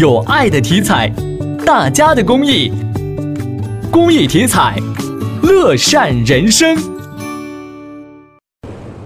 有爱的题材，大家的公益，公益题材，乐善人生。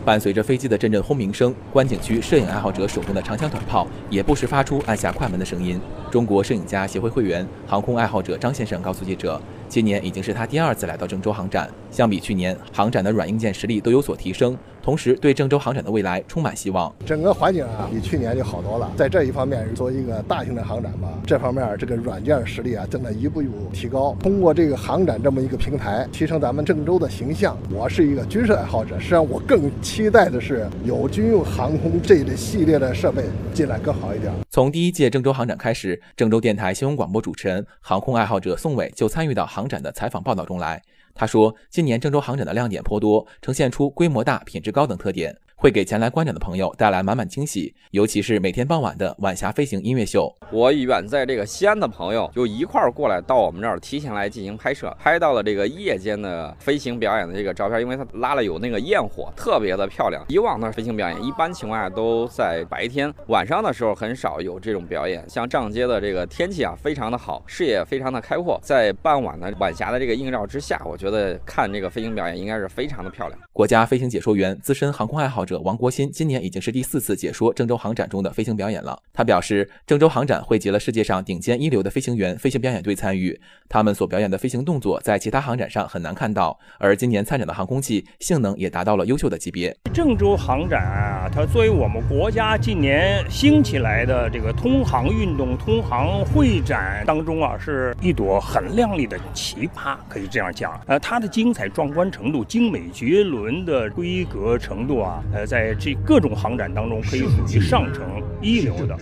伴随着飞机的阵阵轰鸣声，观景区摄影爱好者手中的长枪短炮也不时发出按下快门的声音。中国摄影家协会会员、航空爱好者张先生告诉记者，今年已经是他第二次来到郑州航展，相比去年，航展的软硬件实力都有所提升。同时，对郑州航展的未来充满希望。整个环境啊，比去年就好多了。在这一方面，作为一个大型的航展吧，这方面这个软件实力啊，正在一步一步提高。通过这个航展这么一个平台，提升咱们郑州的形象。我是一个军事爱好者，实际上我更期待的是有军用航空这一系列的设备进来更好一点。从第一届郑州航展开始，郑州电台新闻广播主持人、航空爱好者宋伟就参与到航展的采访报道中来。他说，今年郑州航展的亮点颇多，呈现出规模大、品质高等特点。会给前来观展的朋友带来满满惊喜，尤其是每天傍晚的晚霞飞行音乐秀。我远在这个西安的朋友就一块儿过来到我们这儿，提前来进行拍摄，拍到了这个夜间的飞行表演的这个照片，因为它拉了有那个焰火，特别的漂亮。以往的飞行表演一般情况下都在白天，晚上的时候很少有这种表演。像丈街的这个天气啊，非常的好，视野非常的开阔，在傍晚的晚霞的这个映照之下，我觉得看这个飞行表演应该是非常的漂亮。国家飞行解说员、资深航空爱好王国新今年已经是第四次解说郑州航展中的飞行表演了。他表示，郑州航展汇集了世界上顶尖一流的飞行员、飞行表演队参与，他们所表演的飞行动作在其他航展上很难看到。而今年参展的航空器性能也达到了优秀的级别。郑州航展啊，它作为我们国家近年兴起来的这个通航运动、通航会展当中啊，是一朵很亮丽的奇葩，可以这样讲。呃，它的精彩壮观程度、精美绝伦的规格程度啊，呃，在这各种航展当中可以属于上乘一流的。